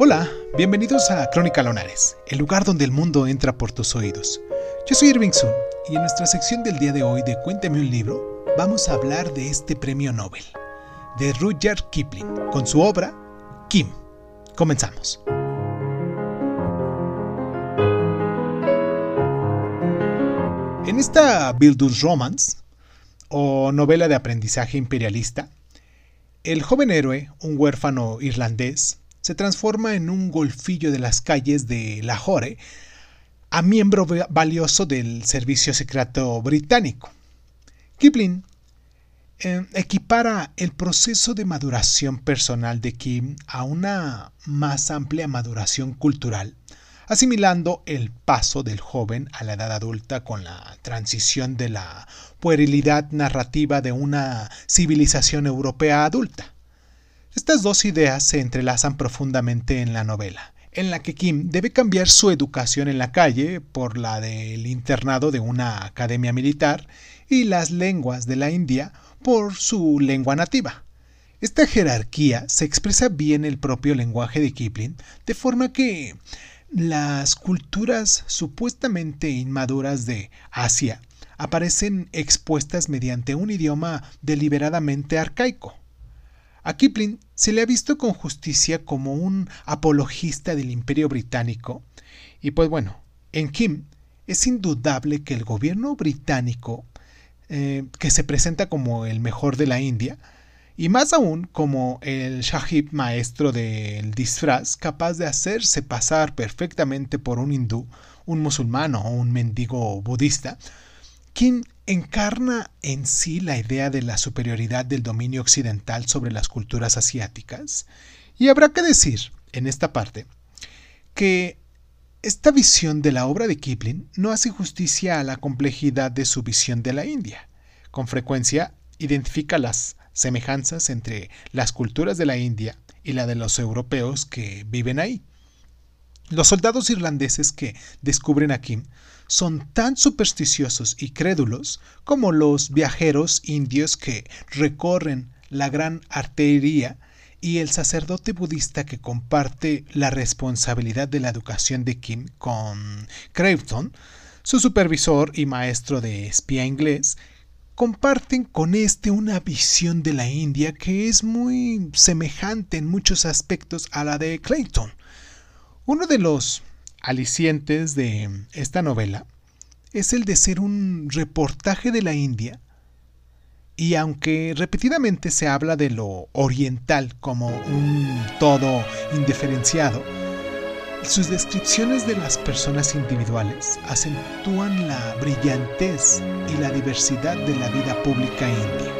Hola, bienvenidos a Crónica Lonares, el lugar donde el mundo entra por tus oídos. Yo soy Irving Sun y en nuestra sección del día de hoy de Cuéntame un libro, vamos a hablar de este premio Nobel, de Rudyard Kipling, con su obra Kim. Comenzamos. En esta Bildungsromance, o novela de aprendizaje imperialista, el joven héroe, un huérfano irlandés, se transforma en un golfillo de las calles de Lahore a miembro valioso del servicio secreto británico. Kipling eh, equipara el proceso de maduración personal de Kim a una más amplia maduración cultural, asimilando el paso del joven a la edad adulta con la transición de la puerilidad narrativa de una civilización europea adulta. Estas dos ideas se entrelazan profundamente en la novela, en la que Kim debe cambiar su educación en la calle por la del internado de una academia militar y las lenguas de la India por su lengua nativa. Esta jerarquía se expresa bien en el propio lenguaje de Kipling, de forma que las culturas supuestamente inmaduras de Asia aparecen expuestas mediante un idioma deliberadamente arcaico. A Kipling se le ha visto con justicia como un apologista del imperio británico, y pues bueno, en Kim es indudable que el gobierno británico, eh, que se presenta como el mejor de la India, y más aún como el Shahib maestro del disfraz, capaz de hacerse pasar perfectamente por un hindú, un musulmano o un mendigo budista, Kim encarna en sí la idea de la superioridad del dominio occidental sobre las culturas asiáticas. Y habrá que decir, en esta parte, que esta visión de la obra de Kipling no hace justicia a la complejidad de su visión de la India. Con frecuencia identifica las semejanzas entre las culturas de la India y la de los europeos que viven ahí. Los soldados irlandeses que descubren a Kim son tan supersticiosos y crédulos como los viajeros indios que recorren la gran arteria y el sacerdote budista que comparte la responsabilidad de la educación de Kim con Craven, su supervisor y maestro de espía inglés, comparten con este una visión de la India que es muy semejante en muchos aspectos a la de Clayton. Uno de los alicientes de esta novela es el de ser un reportaje de la India y aunque repetidamente se habla de lo oriental como un todo indiferenciado, sus descripciones de las personas individuales acentúan la brillantez y la diversidad de la vida pública india.